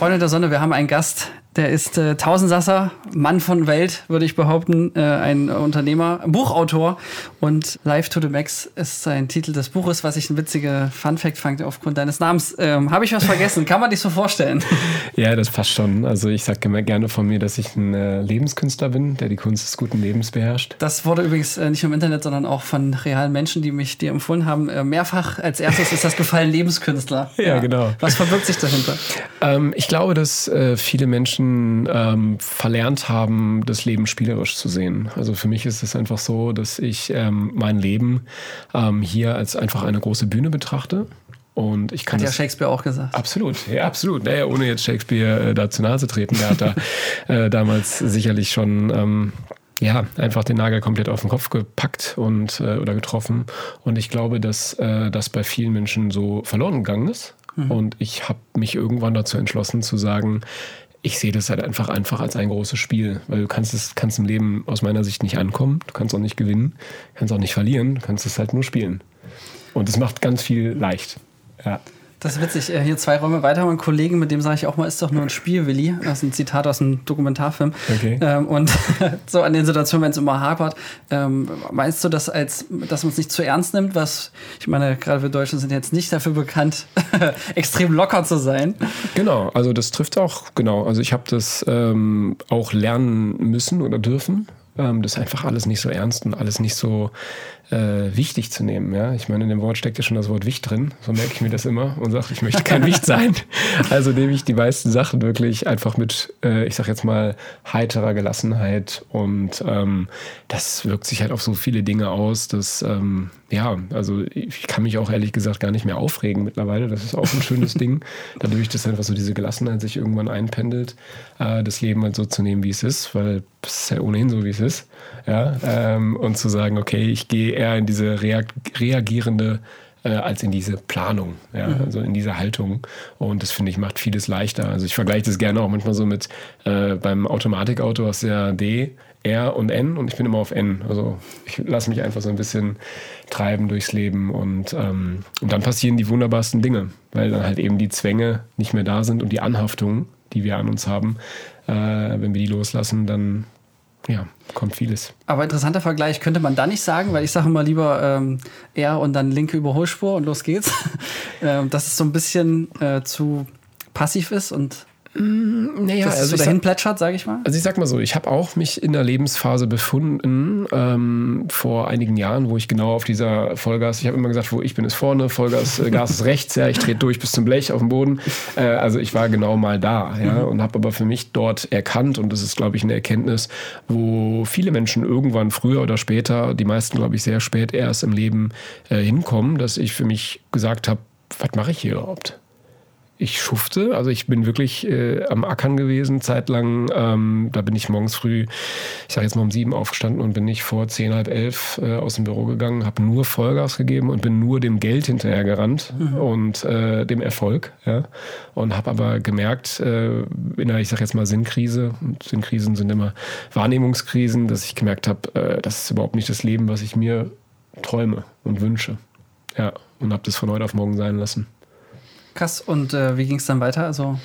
Freunde der Sonne, wir haben einen Gast, der ist äh, Tausendsasser, Mann von Welt, würde ich behaupten, äh, ein Unternehmer, Buchautor und Live to the Max ist sein Titel des Buches, was ich ein witziger Funfact fand aufgrund deines Namens. Ähm, Habe ich was vergessen? Kann man dich so vorstellen? Ja, das passt schon. Also ich sage immer gerne von mir, dass ich ein äh, Lebenskünstler bin, der die Kunst des guten Lebens beherrscht. Das wurde übrigens äh, nicht nur im Internet, sondern auch von realen Menschen, die mich dir empfohlen haben. Äh, mehrfach als erstes ist das gefallen Lebenskünstler. Ja, ja, genau. Was verbirgt sich dahinter? Ähm, ich glaube, dass äh, viele Menschen Menschen ähm, verlernt haben, das Leben spielerisch zu sehen. Also für mich ist es einfach so, dass ich ähm, mein Leben ähm, hier als einfach eine große Bühne betrachte. Und ich kann hat ja Shakespeare auch gesagt. Absolut, ja, absolut. Naja, ohne jetzt Shakespeare äh, da zu Nase treten. Der hat da äh, damals sicherlich schon ähm, ja, einfach den Nagel komplett auf den Kopf gepackt und äh, oder getroffen. Und ich glaube, dass äh, das bei vielen Menschen so verloren gegangen ist. Mhm. Und ich habe mich irgendwann dazu entschlossen zu sagen, ich sehe das halt einfach einfach als ein großes Spiel, weil du kannst es kannst im Leben aus meiner Sicht nicht ankommen, du kannst auch nicht gewinnen, kannst auch nicht verlieren, du kannst es halt nur spielen. Und es macht ganz viel leicht. Ja. Das ist witzig. Äh, hier zwei Räume weiter, mein Kollegen, mit dem sage ich auch mal, ist doch nur ein Spiel, Willi. Das ist ein Zitat aus einem Dokumentarfilm. Okay. Ähm, und so an den Situationen, wenn es immer hapert, ähm, meinst du das als, dass man es nicht zu ernst nimmt? Was, ich meine, gerade wir Deutschen sind jetzt nicht dafür bekannt, extrem locker zu sein. Genau, also das trifft auch, genau. Also ich habe das ähm, auch lernen müssen oder dürfen. Ähm, das ist einfach alles nicht so ernst und alles nicht so äh, wichtig zu nehmen. Ja? Ich meine, in dem Wort steckt ja schon das Wort Wicht drin. So merke ich mir das immer und sage, ich möchte kein Wicht sein. Also nehme ich die meisten Sachen wirklich einfach mit, äh, ich sage jetzt mal, heiterer Gelassenheit. Und ähm, das wirkt sich halt auf so viele Dinge aus, dass, ähm, ja, also ich kann mich auch ehrlich gesagt gar nicht mehr aufregen mittlerweile. Das ist auch ein schönes Ding. Dadurch, dass einfach so diese Gelassenheit sich irgendwann einpendelt, äh, das Leben halt so zu nehmen, wie es ist, weil es ist ja ohnehin so, wie es ist. Ja, ähm, und zu sagen, okay, ich gehe eher in diese reagierende äh, als in diese Planung, ja, mhm. also in diese Haltung. Und das finde ich macht vieles leichter. Also ich vergleiche das gerne auch manchmal so mit äh, beim Automatikauto du ja D, R und N und ich bin immer auf N. Also ich lasse mich einfach so ein bisschen treiben durchs Leben und, ähm, und dann passieren die wunderbarsten Dinge, weil dann halt eben die Zwänge nicht mehr da sind und die Anhaftungen, die wir an uns haben, äh, wenn wir die loslassen, dann ja, kommt vieles. Aber interessanter Vergleich könnte man da nicht sagen, weil ich sage immer lieber ähm, R und dann linke Überholspur und los geht's. ähm, dass es so ein bisschen äh, zu passiv ist und naja, das also so dahin plätschert, sage ich mal. Also ich sag mal so, ich habe auch mich in der Lebensphase befunden ähm, vor einigen Jahren, wo ich genau auf dieser Vollgas, ich habe immer gesagt, wo ich bin ist vorne, Vollgas, äh, Gas ist rechts, ja, ich trete durch bis zum Blech auf dem Boden. Äh, also ich war genau mal da, ja, mhm. und habe aber für mich dort erkannt und das ist, glaube ich, eine Erkenntnis, wo viele Menschen irgendwann früher oder später, die meisten, glaube ich, sehr spät erst im Leben äh, hinkommen, dass ich für mich gesagt habe, was mache ich hier überhaupt? Ich schufte. Also ich bin wirklich äh, am Ackern gewesen, zeitlang. Ähm, da bin ich morgens früh, ich sage jetzt mal um sieben aufgestanden und bin ich vor zehn, halb elf äh, aus dem Büro gegangen, habe nur Vollgas gegeben und bin nur dem Geld hinterhergerannt mhm. und äh, dem Erfolg. Ja? Und habe aber gemerkt, äh, in einer, ich sage jetzt mal Sinnkrise, und Sinnkrisen sind immer Wahrnehmungskrisen, dass ich gemerkt habe, äh, das ist überhaupt nicht das Leben, was ich mir träume und wünsche. Ja, und habe das von heute auf morgen sein lassen. Krass. Und äh, wie ging es dann weiter? Also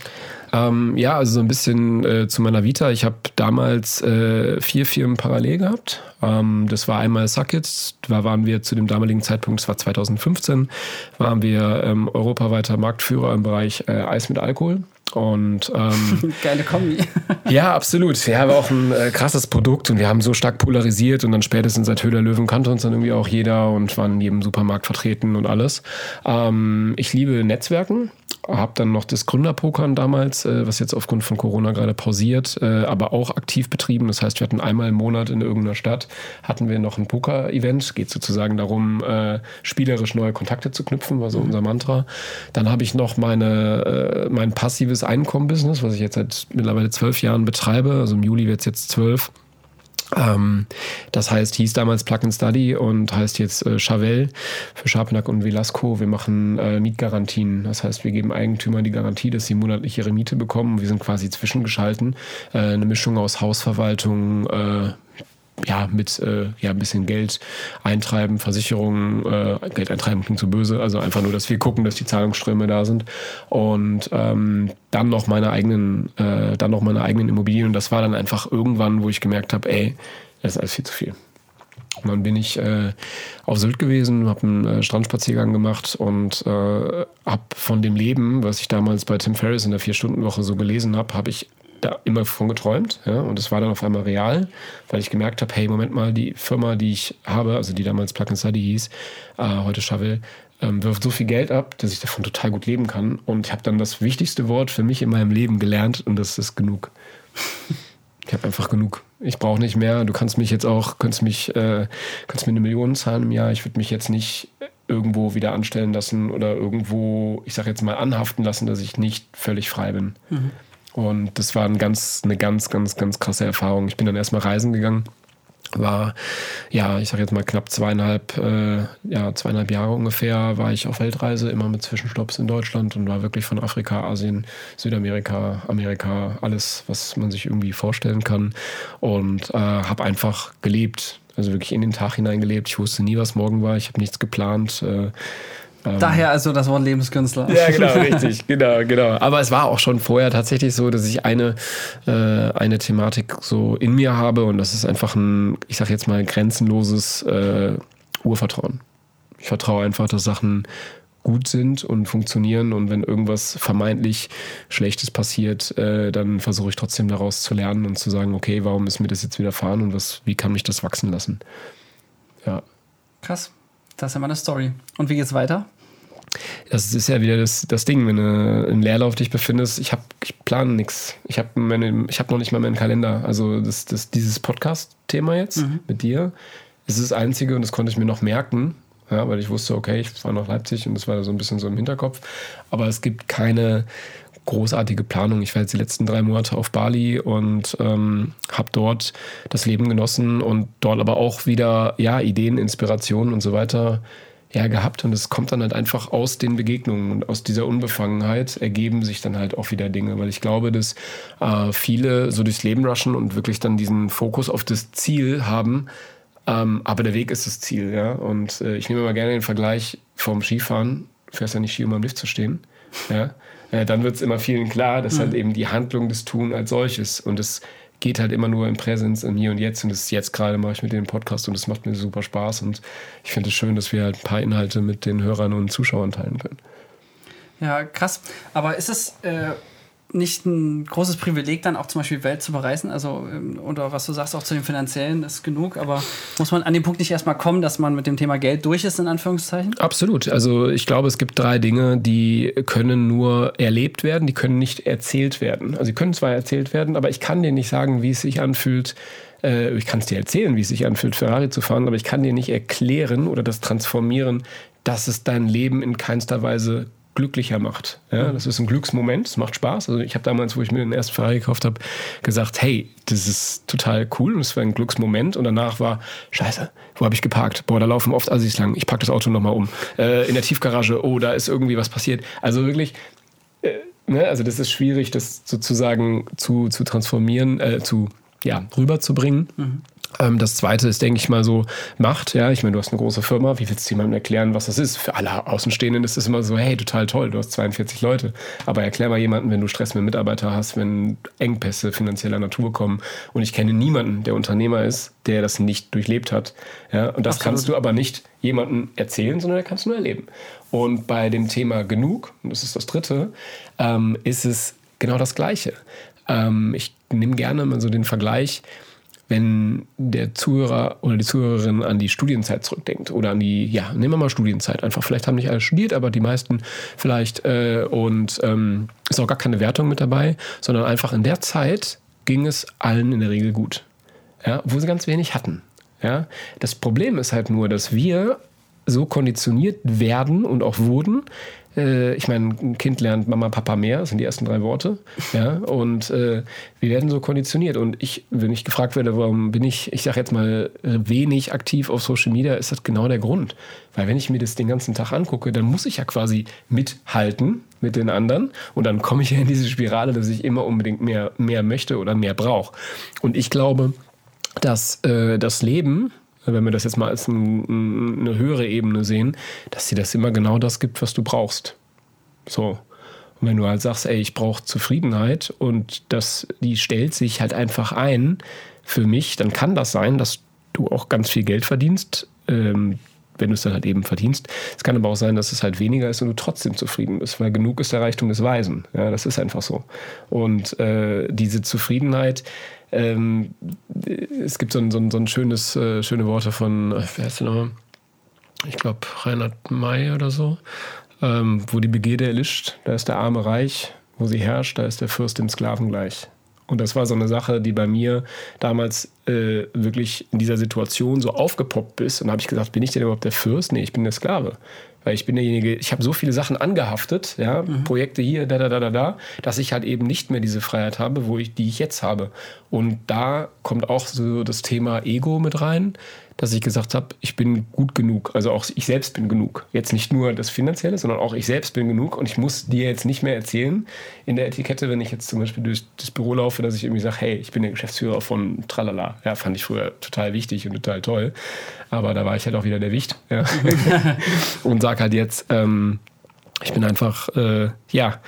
ähm, ja, also so ein bisschen äh, zu meiner Vita. Ich habe damals äh, vier Firmen parallel gehabt. Ähm, das war einmal Suckit, da waren wir zu dem damaligen Zeitpunkt, das war 2015, waren wir ähm, europaweiter Marktführer im Bereich äh, Eis mit Alkohol. Und ähm, geile Kombi. ja, absolut. Wir haben auch ein äh, krasses Produkt und wir haben so stark polarisiert und dann spätestens seit Höhler Löwen kannte uns dann irgendwie auch jeder und waren in jedem Supermarkt vertreten und alles. Ähm, ich liebe Netzwerken habe dann noch das Gründerpokern damals, äh, was jetzt aufgrund von Corona gerade pausiert, äh, aber auch aktiv betrieben. Das heißt, wir hatten einmal im Monat in irgendeiner Stadt, hatten wir noch ein Poker-Event. Geht sozusagen darum, äh, spielerisch neue Kontakte zu knüpfen, war so mhm. unser Mantra. Dann habe ich noch meine, äh, mein passives Einkommen-Business, was ich jetzt seit mittlerweile zwölf Jahren betreibe. Also im Juli wird es jetzt zwölf. Ähm, das heißt, hieß damals Plug and Study und heißt jetzt äh, Chavel für Schapenack und Velasco. Wir machen äh, Mietgarantien. Das heißt, wir geben Eigentümern die Garantie, dass sie monatlich ihre Miete bekommen. Wir sind quasi zwischengeschalten. Äh, eine Mischung aus Hausverwaltung, äh, ja, mit äh, ja, ein bisschen Geld eintreiben, Versicherungen, äh, Geld eintreiben klingt so böse, also einfach nur, dass wir gucken, dass die Zahlungsströme da sind und ähm, dann noch meine eigenen, äh, dann noch meine eigenen Immobilien und das war dann einfach irgendwann, wo ich gemerkt habe, ey, das ist alles viel zu viel. Und dann bin ich äh, auf Sylt gewesen, habe einen äh, Strandspaziergang gemacht und äh, habe von dem Leben, was ich damals bei Tim Ferriss in der Vier-Stunden-Woche so gelesen habe, habe ich da immer von geträumt. Ja? Und es war dann auf einmal real, weil ich gemerkt habe, hey, Moment mal, die Firma, die ich habe, also die damals Plug and Study hieß, äh, heute Chavel, ähm, wirft so viel Geld ab, dass ich davon total gut leben kann. Und ich habe dann das wichtigste Wort für mich in meinem Leben gelernt und das ist genug. ich habe einfach genug. Ich brauche nicht mehr. Du kannst mich jetzt auch, kannst mich, äh, kannst mir eine Million zahlen im Jahr. Ich würde mich jetzt nicht irgendwo wieder anstellen lassen oder irgendwo, ich sage jetzt mal, anhaften lassen, dass ich nicht völlig frei bin. Mhm. Und das war ein ganz, eine ganz, ganz, ganz krasse Erfahrung. Ich bin dann erstmal reisen gegangen. War, ja, ich sage jetzt mal knapp zweieinhalb, äh, ja, zweieinhalb Jahre ungefähr war ich auf Weltreise, immer mit Zwischenstopps in Deutschland und war wirklich von Afrika, Asien, Südamerika, Amerika, alles, was man sich irgendwie vorstellen kann. Und äh, habe einfach gelebt, also wirklich in den Tag hineingelebt. Ich wusste nie, was morgen war. Ich habe nichts geplant. Äh, Daher also das Wort Lebenskünstler. Ja, genau, richtig, genau, genau. Aber es war auch schon vorher tatsächlich so, dass ich eine, äh, eine Thematik so in mir habe und das ist einfach ein, ich sag jetzt mal, grenzenloses äh, Urvertrauen. Ich vertraue einfach, dass Sachen gut sind und funktionieren und wenn irgendwas vermeintlich Schlechtes passiert, äh, dann versuche ich trotzdem daraus zu lernen und zu sagen, okay, warum ist mir das jetzt widerfahren und was, wie kann mich das wachsen lassen? Ja. Krass. Das ist ja mal eine Story. Und wie geht's weiter? Das ist ja wieder das, das Ding, wenn du im Leerlauf dich befindest. Ich, hab, ich plane nichts. Ich habe hab noch nicht mal meinen Kalender. Also das, das, dieses Podcast-Thema jetzt mhm. mit dir ist das Einzige und das konnte ich mir noch merken, ja, weil ich wusste, okay, ich fahre nach Leipzig und das war so ein bisschen so im Hinterkopf. Aber es gibt keine großartige Planung. Ich war jetzt die letzten drei Monate auf Bali und ähm, habe dort das Leben genossen und dort aber auch wieder ja, Ideen, Inspirationen und so weiter ja, gehabt und es kommt dann halt einfach aus den Begegnungen und aus dieser Unbefangenheit ergeben sich dann halt auch wieder Dinge, weil ich glaube, dass äh, viele so durchs Leben rushen und wirklich dann diesen Fokus auf das Ziel haben, ähm, aber der Weg ist das Ziel, ja. Und äh, ich nehme mal gerne den Vergleich vom Skifahren, du fährst ja nicht Ski, um am Lift zu stehen, ja. Äh, dann wird es immer vielen klar, dass mhm. halt eben die Handlung des Tun als solches und das geht halt immer nur im Präsens, im Hier und Jetzt. Und das ist jetzt gerade mache ich mit dem Podcast und das macht mir super Spaß. Und ich finde es schön, dass wir halt ein paar Inhalte mit den Hörern und Zuschauern teilen können. Ja, krass. Aber ist es, äh, nicht ein großes Privileg, dann auch zum Beispiel Welt zu bereisen? Also, ähm, oder was du sagst, auch zu dem Finanziellen ist genug, aber muss man an den Punkt nicht erstmal kommen, dass man mit dem Thema Geld durch ist, in Anführungszeichen? Absolut. Also, ich glaube, es gibt drei Dinge, die können nur erlebt werden, die können nicht erzählt werden. Also, sie können zwar erzählt werden, aber ich kann dir nicht sagen, wie es sich anfühlt, äh, ich kann es dir erzählen, wie es sich anfühlt, Ferrari zu fahren, aber ich kann dir nicht erklären oder das transformieren, dass es dein Leben in keinster Weise glücklicher macht. Ja, das ist ein Glücksmoment, es macht Spaß. Also ich habe damals, wo ich mir den ersten Ferrari gekauft habe, gesagt, hey, das ist total cool und es war ein Glücksmoment. Und danach war, scheiße, wo habe ich geparkt? Boah, da laufen oft Assis lang. Ich packe das Auto nochmal um. Äh, in der Tiefgarage, oh, da ist irgendwie was passiert. Also wirklich, äh, ne, also das ist schwierig, das sozusagen zu, zu transformieren, äh, zu ja, rüberzubringen. Mhm. Ähm, das zweite ist, denke ich mal, so Macht. Ja, ich meine, du hast eine große Firma. Wie willst du jemandem erklären, was das ist? Für alle Außenstehenden ist es immer so, hey, total toll, du hast 42 Leute. Aber erklär mal jemanden, wenn du Stress mit Mitarbeitern hast, wenn Engpässe finanzieller Natur kommen. Und ich kenne niemanden, der Unternehmer ist, der das nicht durchlebt hat. Ja, und das Absolut. kannst du aber nicht jemandem erzählen, sondern der kannst du nur erleben. Und bei dem Thema genug, und das ist das dritte, ähm, ist es genau das Gleiche. Ähm, ich nehme gerne mal so den Vergleich, wenn der Zuhörer oder die Zuhörerin an die Studienzeit zurückdenkt oder an die, ja, nehmen wir mal Studienzeit einfach. Vielleicht haben nicht alle studiert, aber die meisten vielleicht äh, und ähm, ist auch gar keine Wertung mit dabei, sondern einfach in der Zeit ging es allen in der Regel gut. Ja, obwohl sie ganz wenig hatten. Ja, das Problem ist halt nur, dass wir so konditioniert werden und auch wurden, äh, ich meine, ein Kind lernt Mama, Papa mehr, das sind die ersten drei Worte. Ja, und äh, wir werden so konditioniert. Und ich, wenn ich gefragt werde, warum bin ich, ich sage jetzt mal, wenig aktiv auf Social Media, ist das genau der Grund. Weil wenn ich mir das den ganzen Tag angucke, dann muss ich ja quasi mithalten mit den anderen. Und dann komme ich ja in diese Spirale, dass ich immer unbedingt mehr, mehr möchte oder mehr brauche. Und ich glaube, dass äh, das Leben, wenn wir das jetzt mal als ein, eine höhere Ebene sehen, dass dir das immer genau das gibt, was du brauchst. So. Und wenn du halt sagst, ey, ich brauche Zufriedenheit und das, die stellt sich halt einfach ein für mich, dann kann das sein, dass du auch ganz viel Geld verdienst, ähm, wenn du es dann halt eben verdienst. Es kann aber auch sein, dass es halt weniger ist und du trotzdem zufrieden bist, weil genug ist der Reichtum des Weisen. Ja, das ist einfach so. Und äh, diese Zufriedenheit, ähm, es gibt so ein, so ein, so ein schönes, äh, schöne Worte von, wer der nochmal? Ich glaube, Reinhard May oder so. Ähm, wo die Begierde erlischt, da ist der Arme reich, wo sie herrscht, da ist der Fürst dem Sklaven gleich. Und das war so eine Sache, die bei mir damals äh, wirklich in dieser Situation so aufgepoppt ist. Und da habe ich gesagt, bin ich denn überhaupt der Fürst? Nee, ich bin der Sklave. Weil ich bin derjenige, ich habe so viele Sachen angehaftet, ja, mhm. Projekte hier, da, da, da, da, da, dass ich halt eben nicht mehr diese Freiheit habe, wo ich, die ich jetzt habe. Und da kommt auch so das Thema Ego mit rein dass ich gesagt habe, ich bin gut genug. Also auch ich selbst bin genug. Jetzt nicht nur das Finanzielle, sondern auch ich selbst bin genug. Und ich muss dir jetzt nicht mehr erzählen in der Etikette, wenn ich jetzt zum Beispiel durch das Büro laufe, dass ich irgendwie sage, hey, ich bin der Geschäftsführer von Tralala. Ja, fand ich früher total wichtig und total toll. Aber da war ich halt auch wieder der Wicht. Ja. und sag halt jetzt, ähm, ich bin einfach, äh, ja,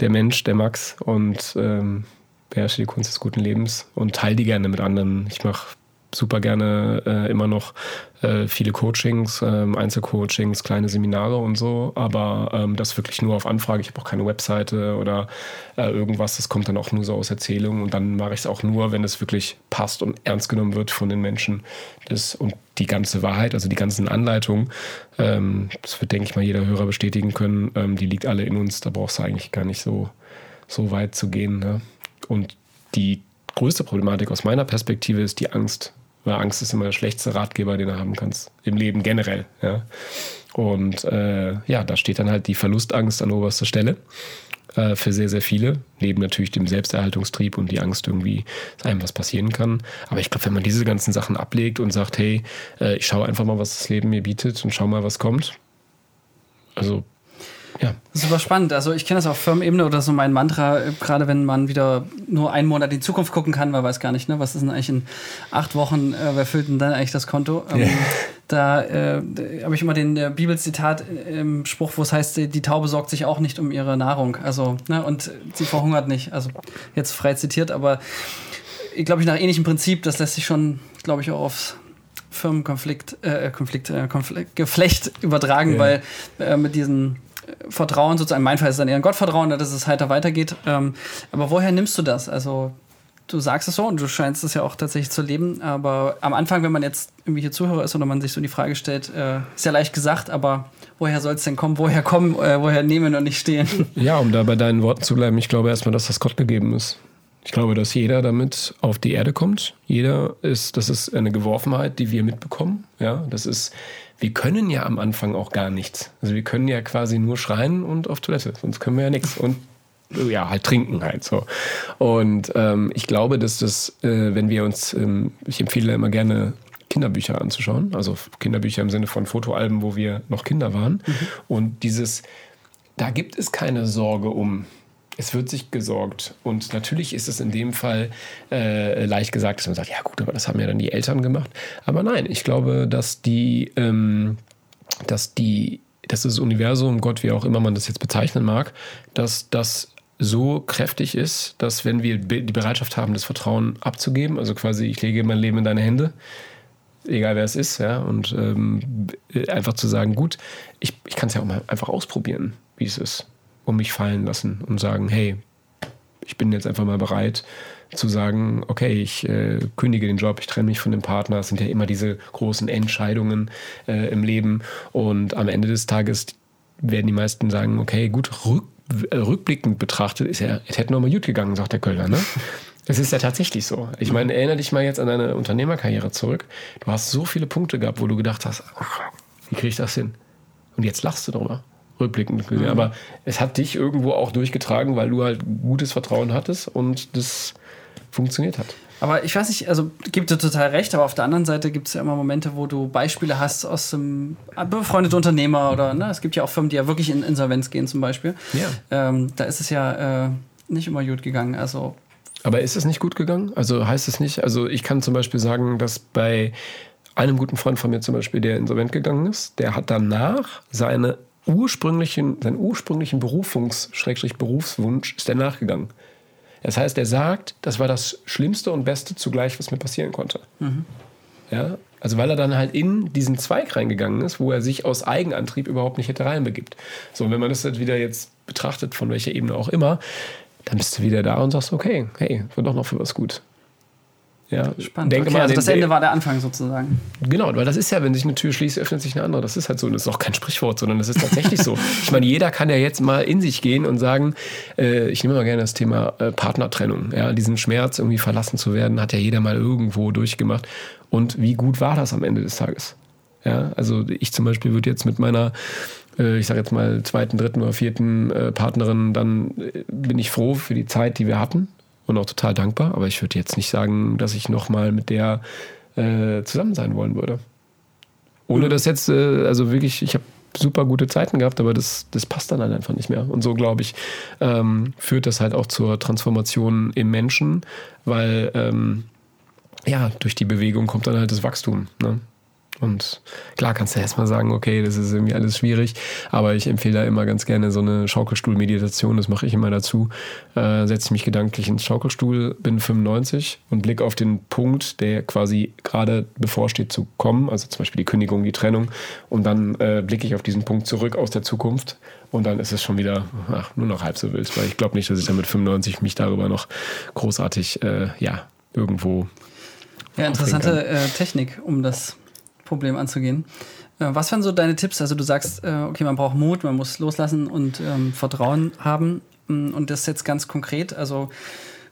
der Mensch, der Max und ähm, beherrsche die Kunst des guten Lebens und teile die gerne mit anderen. Ich mache super gerne äh, immer noch äh, viele Coachings, äh, Einzelcoachings, kleine Seminare und so, aber ähm, das wirklich nur auf Anfrage. Ich habe auch keine Webseite oder äh, irgendwas. Das kommt dann auch nur so aus Erzählungen und dann mache ich es auch nur, wenn es wirklich passt und ernst genommen wird von den Menschen. Das, und die ganze Wahrheit, also die ganzen Anleitungen, ähm, das wird, denke ich mal, jeder Hörer bestätigen können, ähm, die liegt alle in uns. Da brauchst du eigentlich gar nicht so, so weit zu gehen. Ne? Und die größte Problematik aus meiner Perspektive ist die Angst. Weil Angst ist immer der schlechteste Ratgeber, den du haben kannst. Im Leben generell. Ja. Und äh, ja, da steht dann halt die Verlustangst an oberster Stelle äh, für sehr, sehr viele. Neben natürlich dem Selbsterhaltungstrieb und die Angst irgendwie, dass einem was passieren kann. Aber ich glaube, wenn man diese ganzen Sachen ablegt und sagt, hey, äh, ich schaue einfach mal, was das Leben mir bietet und schau mal, was kommt. Also ja. Super spannend. Also ich kenne das auf Firmenebene oder so mein Mantra, gerade wenn man wieder nur einen Monat in die Zukunft gucken kann, weil weiß gar nicht, ne, was ist denn eigentlich in acht Wochen, äh, wer füllt denn dann eigentlich das Konto? Ähm, yeah. Da äh, habe ich immer den äh, Bibelzitat im Spruch, wo es heißt, die Taube sorgt sich auch nicht um ihre Nahrung. Also, ne, und sie verhungert nicht. Also jetzt frei zitiert, aber ich glaube ich nach ähnlichem Prinzip, das lässt sich schon, glaube ich, auch aufs Firmenkonflikt, äh, Konflikt, äh, Konflikt, Geflecht übertragen, yeah. weil äh, mit diesen Vertrauen sozusagen, in meinem Fall ist dann eher ein Gottvertrauen, dass es heiter weitergeht. Ähm, aber woher nimmst du das? Also du sagst es so und du scheinst es ja auch tatsächlich zu leben, aber am Anfang, wenn man jetzt irgendwie hier Zuhörer ist oder man sich so die Frage stellt, äh, ist ja leicht gesagt, aber woher soll es denn kommen? Woher kommen, äh, woher nehmen und nicht stehen? Ja, um da bei deinen Worten zu bleiben, ich glaube erstmal, dass das Gott gegeben ist. Ich glaube, dass jeder damit auf die Erde kommt. Jeder ist, das ist eine Geworfenheit, die wir mitbekommen. Ja, das ist wir können ja am Anfang auch gar nichts. Also wir können ja quasi nur schreien und auf Toilette, sonst können wir ja nichts. Und ja, halt trinken halt so. Und ähm, ich glaube, dass das, äh, wenn wir uns, ähm, ich empfehle immer gerne Kinderbücher anzuschauen, also Kinderbücher im Sinne von Fotoalben, wo wir noch Kinder waren. Mhm. Und dieses, da gibt es keine Sorge um es wird sich gesorgt. Und natürlich ist es in dem Fall äh, leicht gesagt, dass man sagt, ja gut, aber das haben ja dann die Eltern gemacht. Aber nein, ich glaube, dass die, ähm, dass die, dass das Universum, Gott, wie auch immer man das jetzt bezeichnen mag, dass das so kräftig ist, dass wenn wir die Bereitschaft haben, das Vertrauen abzugeben, also quasi ich lege mein Leben in deine Hände, egal wer es ist, ja, und ähm, einfach zu sagen, gut, ich, ich kann es ja auch mal einfach ausprobieren, wie es ist um mich fallen lassen und sagen, hey, ich bin jetzt einfach mal bereit zu sagen, okay, ich äh, kündige den Job, ich trenne mich von dem Partner. Es sind ja immer diese großen Entscheidungen äh, im Leben. Und am Ende des Tages werden die meisten sagen, okay, gut, rück, äh, rückblickend betrachtet ist ja, es hätte noch mal gut gegangen, sagt der Kölner, ne? Es ist ja tatsächlich so. Ich meine, erinnere dich mal jetzt an deine Unternehmerkarriere zurück. Du hast so viele Punkte gehabt, wo du gedacht hast, ach, wie kriege ich das hin? Und jetzt lachst du drüber rückblickend gesehen. Mhm. Aber es hat dich irgendwo auch durchgetragen, weil du halt gutes Vertrauen hattest und das funktioniert hat. Aber ich weiß nicht, also gibt dir total recht, aber auf der anderen Seite gibt es ja immer Momente, wo du Beispiele hast aus dem befreundeten Unternehmer oder ne, es gibt ja auch Firmen, die ja wirklich in Insolvenz gehen zum Beispiel. Ja. Ähm, da ist es ja äh, nicht immer gut gegangen. Also Aber ist es nicht gut gegangen? Also heißt es nicht, also ich kann zum Beispiel sagen, dass bei einem guten Freund von mir zum Beispiel, der insolvent gegangen ist, der hat danach seine ursprünglichen, seinen ursprünglichen Berufungs-Berufswunsch ist er nachgegangen. Das heißt, er sagt, das war das Schlimmste und Beste zugleich, was mir passieren konnte. Mhm. Ja, also weil er dann halt in diesen Zweig reingegangen ist, wo er sich aus Eigenantrieb überhaupt nicht hätte reinbegibt. So, und wenn man das jetzt wieder jetzt betrachtet, von welcher Ebene auch immer, dann bist du wieder da und sagst, okay, hey, wird doch noch für was gut. Ja, spannend. Denke okay, mal also das Ende war der Anfang sozusagen. Genau, weil das ist ja, wenn sich eine Tür schließt, öffnet sich eine andere. Das ist halt so. Und das ist auch kein Sprichwort, sondern das ist tatsächlich so. Ich meine, jeder kann ja jetzt mal in sich gehen und sagen, äh, ich nehme mal gerne das Thema äh, Partnertrennung. Ja, diesen Schmerz, irgendwie verlassen zu werden, hat ja jeder mal irgendwo durchgemacht. Und wie gut war das am Ende des Tages? Ja, also ich zum Beispiel würde jetzt mit meiner äh, ich sage jetzt mal, zweiten, dritten oder vierten äh, Partnerin, dann äh, bin ich froh für die Zeit, die wir hatten und auch total dankbar. Aber ich würde jetzt nicht sagen, dass ich nochmal mit der äh, zusammen sein wollen würde. Ohne mhm. das jetzt, äh, also wirklich, ich habe super gute Zeiten gehabt, aber das, das passt dann halt einfach nicht mehr. Und so, glaube ich, ähm, führt das halt auch zur Transformation im Menschen, weil ähm, ja, durch die Bewegung kommt dann halt das Wachstum. Ne? Und klar kannst du erstmal sagen, okay, das ist irgendwie alles schwierig, aber ich empfehle da immer ganz gerne so eine Schaukelstuhl-Meditation, das mache ich immer dazu. Äh, Setze mich gedanklich ins Schaukelstuhl, bin 95 und blicke auf den Punkt, der quasi gerade bevorsteht zu kommen, also zum Beispiel die Kündigung, die Trennung, und dann äh, blicke ich auf diesen Punkt zurück aus der Zukunft und dann ist es schon wieder ach, nur noch halb so wild, weil ich glaube nicht, dass ich dann mit 95 mich darüber noch großartig, äh, ja, irgendwo. Ja, interessante äh, Technik, um das Problem anzugehen. Äh, was wären so deine Tipps? Also du sagst, äh, okay, man braucht Mut, man muss loslassen und ähm, Vertrauen haben. Mm, und das jetzt ganz konkret. Also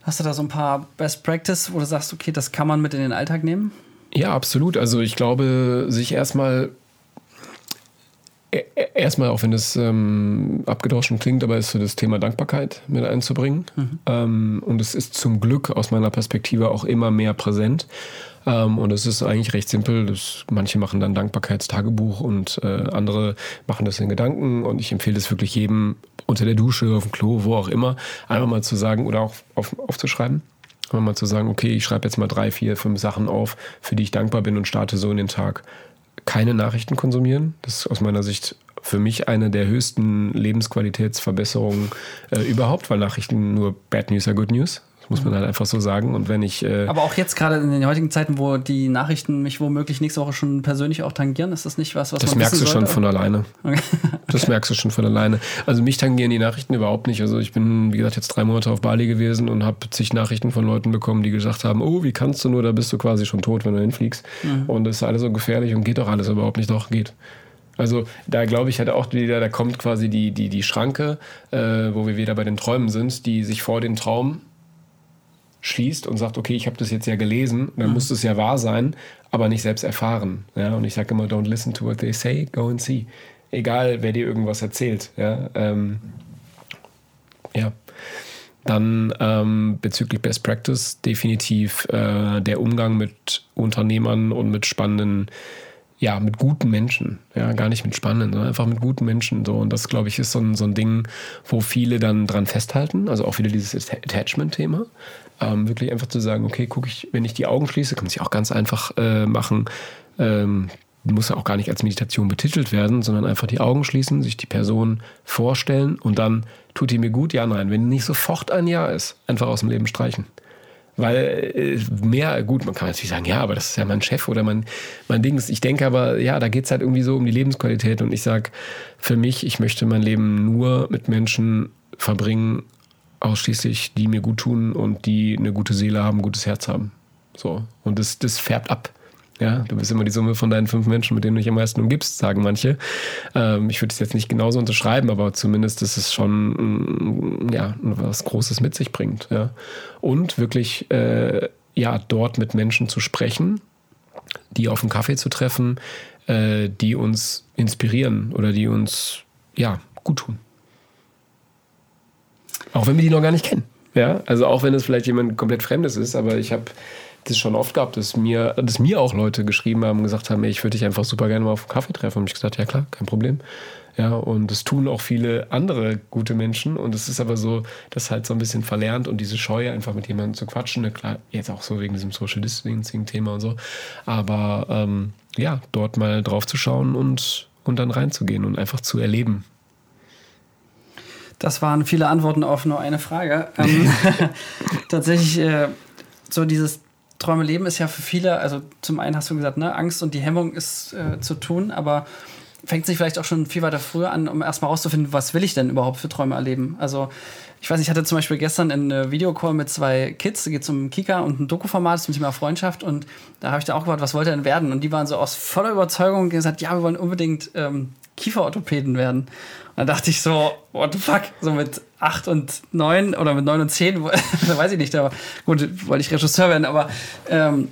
hast du da so ein paar Best Practice, wo du sagst, okay, das kann man mit in den Alltag nehmen? Ja, absolut. Also ich glaube, sich erstmal e, e, Erstmal, auch wenn es ähm, abgedroschen klingt, aber ist so das Thema Dankbarkeit mit einzubringen. Mhm. Ähm, und es ist zum Glück aus meiner Perspektive auch immer mehr präsent. Ähm, und es ist eigentlich recht simpel. Das, manche machen dann Dankbarkeitstagebuch und äh, andere machen das in Gedanken. Und ich empfehle es wirklich jedem unter der Dusche, auf dem Klo, wo auch immer, einfach mal zu sagen oder auch auf, aufzuschreiben. Einfach mal zu sagen, okay, ich schreibe jetzt mal drei, vier, fünf Sachen auf, für die ich dankbar bin und starte so in den Tag. Keine Nachrichten konsumieren. Das ist aus meiner Sicht für mich eine der höchsten Lebensqualitätsverbesserungen äh, überhaupt, weil Nachrichten nur Bad News are Good News muss man halt einfach so sagen. Und wenn ich. Äh Aber auch jetzt gerade in den heutigen Zeiten, wo die Nachrichten mich womöglich nächste Woche schon persönlich auch tangieren, ist das nicht was, was das man merkst du schon von alleine. Okay. Das merkst du schon von alleine. Also mich tangieren die Nachrichten überhaupt nicht. Also ich bin, wie gesagt, jetzt drei Monate auf Bali gewesen und habe zig Nachrichten von Leuten bekommen, die gesagt haben, oh, wie kannst du nur, da bist du quasi schon tot, wenn du hinfliegst. Mhm. Und das ist alles so gefährlich und geht doch alles überhaupt nicht. Doch, geht. Also da glaube ich halt auch wieder, da kommt quasi die, die, die Schranke, äh, wo wir wieder bei den Träumen sind, die sich vor den Traum schließt und sagt, okay, ich habe das jetzt ja gelesen, dann mhm. muss es ja wahr sein, aber nicht selbst erfahren. Ja? Und ich sage immer, don't listen to what they say, go and see. Egal, wer dir irgendwas erzählt. Ja, ähm, ja. Dann ähm, bezüglich Best Practice definitiv äh, der Umgang mit Unternehmern und mit spannenden ja, mit guten Menschen. Ja, gar nicht mit spannenden, sondern einfach mit guten Menschen. So. Und das, glaube ich, ist so ein, so ein Ding, wo viele dann dran festhalten. Also auch wieder dieses Attachment-Thema. Ähm, wirklich einfach zu sagen, okay, gucke ich, wenn ich die Augen schließe, kann man sich auch ganz einfach äh, machen. Ähm, muss ja auch gar nicht als Meditation betitelt werden, sondern einfach die Augen schließen, sich die Person vorstellen und dann tut die mir gut, ja, nein. Wenn nicht sofort ein Ja ist, einfach aus dem Leben streichen. Weil äh, mehr, gut, man kann natürlich sagen, ja, aber das ist ja mein Chef oder mein, mein Ding. Ich denke aber, ja, da geht es halt irgendwie so um die Lebensqualität. Und ich sage, für mich, ich möchte mein Leben nur mit Menschen verbringen, ausschließlich, die mir gut tun und die eine gute Seele haben, ein gutes Herz haben. So. Und das, das färbt ab. Ja, du bist immer die Summe von deinen fünf Menschen, mit denen du dich am meisten umgibst, sagen manche. Ähm, ich würde es jetzt nicht genauso unterschreiben, aber zumindest ist es schon mm, ja, was Großes mit sich bringt. Ja. Und wirklich äh, ja, dort mit Menschen zu sprechen, die auf dem Kaffee zu treffen, äh, die uns inspirieren oder die uns ja, gut tun. Auch wenn wir die noch gar nicht kennen. Ja, also auch wenn es vielleicht jemand komplett Fremdes ist, aber ich habe das schon oft gehabt, dass mir, dass mir auch Leute geschrieben haben und gesagt haben, ey, ich würde dich einfach super gerne mal auf einen Kaffee treffen. Und ich gesagt, ja klar, kein Problem. Ja, und das tun auch viele andere gute Menschen. Und es ist aber so, das halt so ein bisschen verlernt und diese Scheu, einfach mit jemandem zu quatschen. Ne, klar, jetzt auch so wegen diesem Social Distancing-Thema und so. Aber ähm, ja, dort mal drauf zu schauen und, und dann reinzugehen und einfach zu erleben. Das waren viele Antworten auf nur eine Frage. Ähm, tatsächlich, äh, so dieses Träume leben ist ja für viele, also zum einen hast du gesagt, ne, Angst und die Hemmung ist äh, zu tun, aber fängt sich vielleicht auch schon viel weiter früher an, um erstmal rauszufinden, was will ich denn überhaupt für Träume erleben. Also ich weiß, ich hatte zum Beispiel gestern einen Videocall mit zwei Kids, da geht es um Kika und ein Doku-Format zum Thema Freundschaft und da habe ich da auch gefragt, was wollt ihr denn werden? Und die waren so aus voller Überzeugung gesagt, ja, wir wollen unbedingt ähm, Kieferorthopäden werden. Und dann dachte ich so, what the fuck, so mit acht und neun oder mit neun und zehn, weiß ich nicht, aber gut, wollte ich Regisseur werden, aber ähm,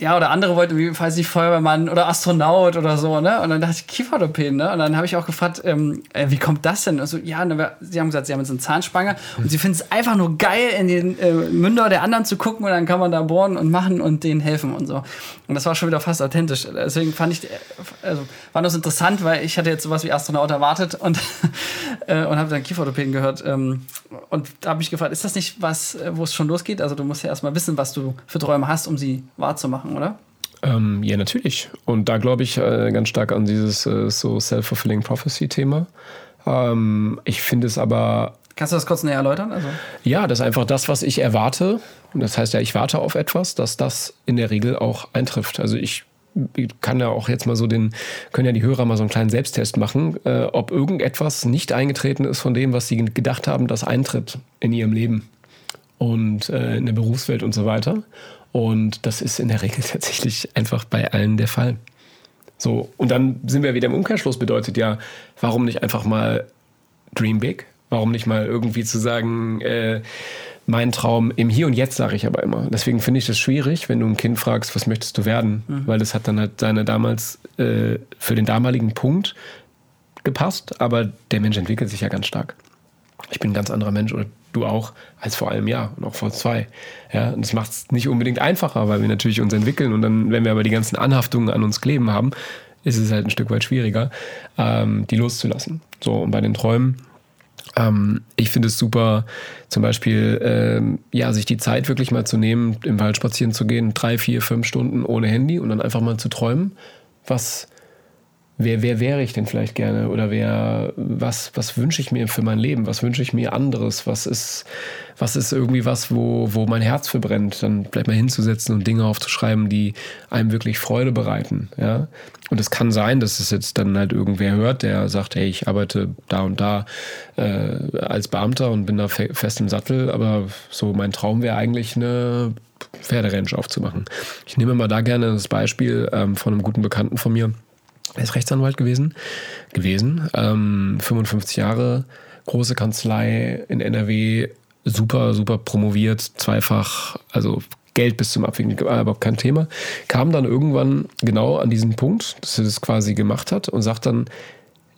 ja, oder andere wollten, wie weiß ich, Feuerwehrmann oder Astronaut oder so, ne? Und dann dachte ich, Kieferorthopäden, ne? Und dann habe ich auch gefragt, ähm, äh, wie kommt das denn? Also, ja, ne, sie haben gesagt, sie haben jetzt eine Zahnspange und sie finden es einfach nur geil, in den äh, Münder der anderen zu gucken und dann kann man da bohren und machen und denen helfen und so. Und das war schon wieder fast authentisch. Deswegen fand ich, also, war das interessant, weil ich hatte jetzt sowas wie Astronaut erwartet und, äh, und habe dann Kieferorthopäden gehört. Ähm, und da habe ich gefragt, ist das nicht was, äh, wo es schon losgeht? Also, du musst ja erstmal wissen, was du für Träume hast, um sie wahrzumachen machen, oder? Ähm, ja, natürlich. Und da glaube ich äh, ganz stark an dieses äh, so Self-Fulfilling Prophecy-Thema. Ähm, ich finde es aber. Kannst du das kurz näher erläutern? Also? Ja, das ist einfach das, was ich erwarte. Und das heißt ja, ich warte auf etwas, dass das in der Regel auch eintrifft. Also ich kann ja auch jetzt mal so den, können ja die Hörer mal so einen kleinen Selbsttest machen, äh, ob irgendetwas nicht eingetreten ist von dem, was sie gedacht haben, das eintritt in ihrem Leben und äh, in der Berufswelt und so weiter. Und das ist in der Regel tatsächlich einfach bei allen der Fall. So, und dann sind wir wieder im Umkehrschluss, bedeutet ja, warum nicht einfach mal dream big? Warum nicht mal irgendwie zu sagen, äh, mein Traum im Hier und Jetzt, sage ich aber immer. Deswegen finde ich das schwierig, wenn du ein Kind fragst, was möchtest du werden? Mhm. Weil das hat dann halt seine damals äh, für den damaligen Punkt gepasst, aber der Mensch entwickelt sich ja ganz stark. Ich bin ein ganz anderer Mensch oder du auch, als vor einem Jahr und auch vor zwei. Ja, und das macht es nicht unbedingt einfacher, weil wir natürlich uns entwickeln und dann, wenn wir aber die ganzen Anhaftungen an uns kleben haben, ist es halt ein Stück weit schwieriger, ähm, die loszulassen. So, und bei den Träumen, ähm, ich finde es super, zum Beispiel, ähm, ja, sich die Zeit wirklich mal zu nehmen, im Wald spazieren zu gehen, drei, vier, fünf Stunden ohne Handy und dann einfach mal zu träumen, was wer, wer wäre ich denn vielleicht gerne? Oder wer, was, was wünsche ich mir für mein Leben, was wünsche ich mir anderes, was ist, was ist irgendwie was, wo, wo mein Herz verbrennt, dann vielleicht mal hinzusetzen und Dinge aufzuschreiben, die einem wirklich Freude bereiten, ja. Und es kann sein, dass es jetzt dann halt irgendwer hört, der sagt, hey, ich arbeite da und da äh, als Beamter und bin da fe fest im Sattel, aber so mein Traum wäre eigentlich eine Pferderanch aufzumachen. Ich nehme mal da gerne das Beispiel ähm, von einem guten Bekannten von mir, er ist Rechtsanwalt gewesen, gewesen ähm, 55 Jahre, große Kanzlei in NRW, super, super promoviert, zweifach, also Geld bis zum Abwägen, aber kein Thema. Kam dann irgendwann genau an diesen Punkt, dass er das quasi gemacht hat und sagt dann,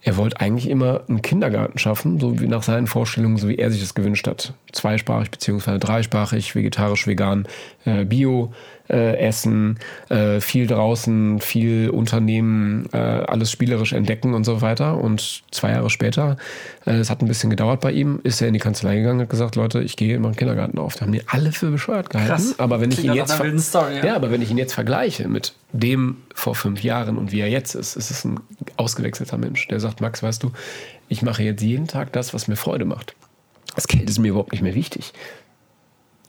er wollte eigentlich immer einen Kindergarten schaffen, so wie nach seinen Vorstellungen, so wie er sich das gewünscht hat. Zweisprachig beziehungsweise dreisprachig, vegetarisch, vegan, äh, bio, äh, essen, äh, viel draußen, viel unternehmen, äh, alles spielerisch entdecken und so weiter. Und zwei Jahre später, äh, es hat ein bisschen gedauert bei ihm, ist er in die Kanzlei gegangen und hat gesagt, Leute, ich gehe immer einen Kindergarten auf. Da haben die alle für bescheuert gehalten. Krass. Aber wenn ich ihn jetzt Story, ja. ja, aber wenn ich ihn jetzt vergleiche mit dem vor fünf Jahren und wie er jetzt ist, ist es ein ausgewechselter Mensch, der sagt, Max, weißt du, ich mache jetzt jeden Tag das, was mir Freude macht. Das Geld ist mir überhaupt nicht mehr wichtig.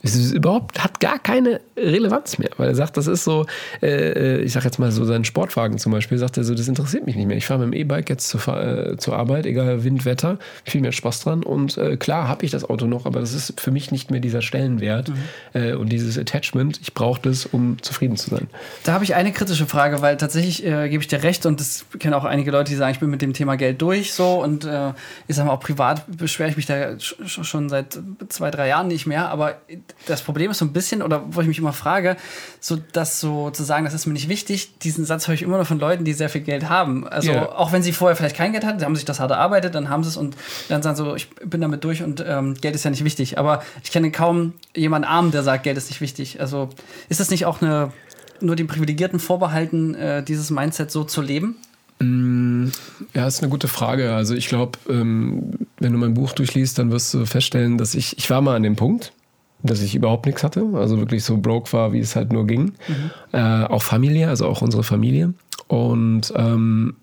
Es ist überhaupt, hat gar keine Relevanz mehr, weil er sagt, das ist so, äh, ich sag jetzt mal so, sein Sportwagen zum Beispiel, sagt er so, das interessiert mich nicht mehr. Ich fahre mit dem E-Bike jetzt zur, äh, zur Arbeit, egal Wind, Wetter, viel mehr Spaß dran und äh, klar habe ich das Auto noch, aber das ist für mich nicht mehr dieser Stellenwert mhm. Äh, und dieses Attachment. Ich brauche das, um zufrieden zu sein. Da habe ich eine kritische Frage, weil tatsächlich äh, gebe ich dir recht und das kennen auch einige Leute, die sagen, ich bin mit dem Thema Geld durch so und äh, ich sage mal auch privat beschwere ich mich da schon seit zwei, drei Jahren nicht mehr, aber das Problem ist so ein bisschen, oder wo ich mich immer frage, so das so zu sagen, das ist mir nicht wichtig, diesen Satz höre ich immer noch von Leuten, die sehr viel Geld haben. Also yeah. auch wenn sie vorher vielleicht kein Geld hatten, sie haben sich das hart erarbeitet, dann haben sie es und dann sagen so, ich bin damit durch und ähm, Geld ist ja nicht wichtig. Aber ich kenne kaum jemanden arm, der sagt, Geld ist nicht wichtig. Also ist das nicht auch eine nur den Privilegierten vorbehalten, äh, dieses Mindset so zu leben? Mm, ja, ist eine gute Frage. Also ich glaube, ähm, wenn du mein Buch durchliest, dann wirst du feststellen, dass ich, ich war mal an dem Punkt, dass ich überhaupt nichts hatte, also wirklich so broke war, wie es halt nur ging. Mhm. Äh, auch Familie, also auch unsere Familie. Und ähm,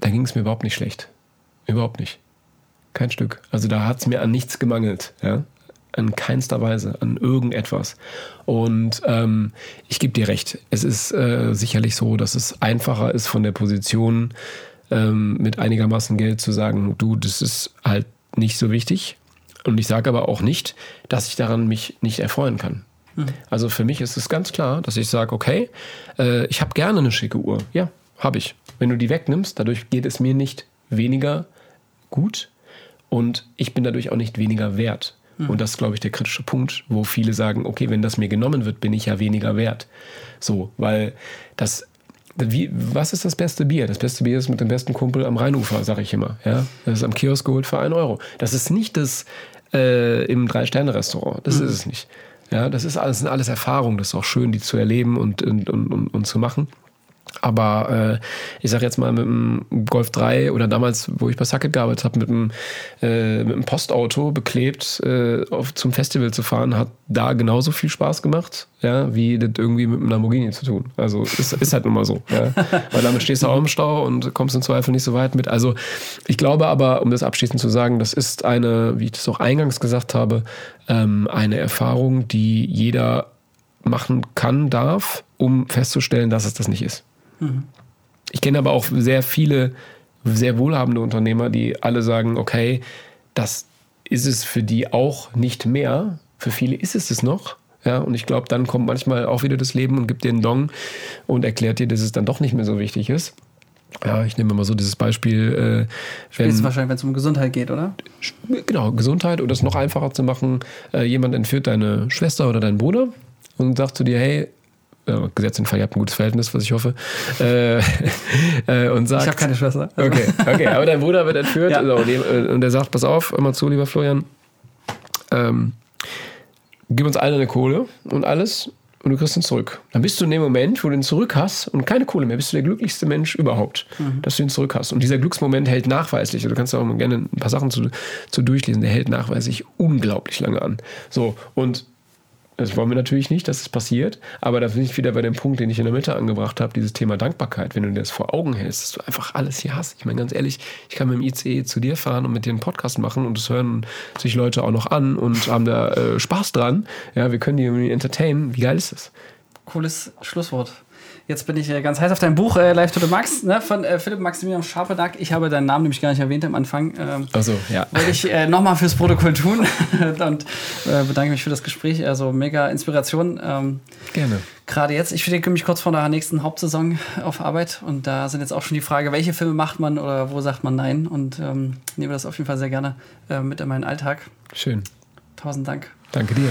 da ging es mir überhaupt nicht schlecht. Überhaupt nicht. Kein Stück. Also da hat es mir an nichts gemangelt. Ja? an keinster Weise, an irgendetwas. Und ähm, ich gebe dir recht, es ist äh, sicherlich so, dass es einfacher ist von der Position ähm, mit einigermaßen Geld zu sagen, du, das ist halt nicht so wichtig. Und ich sage aber auch nicht, dass ich daran mich nicht erfreuen kann. Mhm. Also für mich ist es ganz klar, dass ich sage, okay, äh, ich habe gerne eine schicke Uhr. Ja, habe ich. Wenn du die wegnimmst, dadurch geht es mir nicht weniger gut und ich bin dadurch auch nicht weniger wert. Mhm. Und das ist, glaube ich, der kritische Punkt, wo viele sagen, okay, wenn das mir genommen wird, bin ich ja weniger wert. So, weil das wie, was ist das beste Bier? Das beste Bier ist mit dem besten Kumpel am Rheinufer, sage ich immer. Ja? Das ist am Kiosk geholt für einen Euro. Das ist nicht das äh, im Drei-Sterne-Restaurant. Das mhm. ist es nicht. Ja, das ist alles, sind alles Erfahrungen. Das ist auch schön, die zu erleben und, und, und, und zu machen. Aber äh, ich sag jetzt mal mit dem Golf 3 oder damals, wo ich bei Sucket gearbeitet habe, mit dem, äh, mit dem Postauto beklebt äh, auf, zum Festival zu fahren, hat da genauso viel Spaß gemacht, ja, wie das irgendwie mit einem Lamborghini zu tun. Also ist, ist halt nun mal so. Ja. Weil damit stehst du auch im Stau und kommst im Zweifel nicht so weit mit. Also ich glaube aber, um das abschließend zu sagen, das ist eine, wie ich das auch eingangs gesagt habe, ähm, eine Erfahrung, die jeder machen kann, darf, um festzustellen, dass es das nicht ist. Mhm. Ich kenne aber auch sehr viele sehr wohlhabende Unternehmer, die alle sagen, okay, das ist es für die auch nicht mehr. Für viele ist es es noch. Ja, und ich glaube, dann kommt manchmal auch wieder das Leben und gibt dir einen Dong und erklärt dir, dass es dann doch nicht mehr so wichtig ist. Ja, ich nehme mal so dieses Beispiel. Äh, wenn, wahrscheinlich, wenn es um Gesundheit geht, oder? Genau, Gesundheit oder es noch einfacher zu machen. Äh, jemand entführt deine Schwester oder deinen Bruder und sagt zu dir, hey, äh, gesetzt den Fall, ihr habt ein gutes Verhältnis, was ich hoffe, äh, äh, und sagt... Ich habe keine Schwester. Also. Okay, okay, aber dein Bruder wird entführt ja. also, und der sagt, pass auf, immer zu, lieber Florian, ähm, gib uns alle eine Kohle und alles und du kriegst ihn zurück. Dann bist du in dem Moment, wo du ihn zurück hast und keine Kohle mehr, bist du der glücklichste Mensch überhaupt, mhm. dass du ihn zurück hast. Und dieser Glücksmoment hält nachweislich, also du kannst auch mal gerne ein paar Sachen zu, zu durchlesen, der hält nachweislich unglaublich lange an. So, und das wollen wir natürlich nicht, dass es passiert, aber da bin ich wieder bei dem Punkt, den ich in der Mitte angebracht habe, dieses Thema Dankbarkeit. Wenn du dir das vor Augen hältst, dass du einfach alles hier hast. Ich meine, ganz ehrlich, ich kann mit dem ICE zu dir fahren und mit dir einen Podcast machen und das hören sich Leute auch noch an und haben da äh, Spaß dran. Ja, wir können die irgendwie entertainen. Wie geil ist das? Cooles Schlusswort. Jetzt bin ich äh, ganz heiß auf dein Buch äh, Live to the Max ne, von äh, Philipp Maximilian Scharpenack. Ich habe deinen Namen nämlich gar nicht erwähnt am Anfang. Ähm, Ach so, ja. Wollte ich äh, nochmal fürs Protokoll tun und äh, bedanke mich für das Gespräch. Also mega Inspiration. Ähm, Gerne. Gerade jetzt, ich verdenke mich kurz vor der nächsten Hauptsaison auf Arbeit und da sind jetzt auch schon die Frage, welche Filme macht man oder wo sagt man Nein und ähm, nehme das auf jeden Fall sehr gerne äh, mit in meinen Alltag. Schön. Tausend Dank. Danke dir.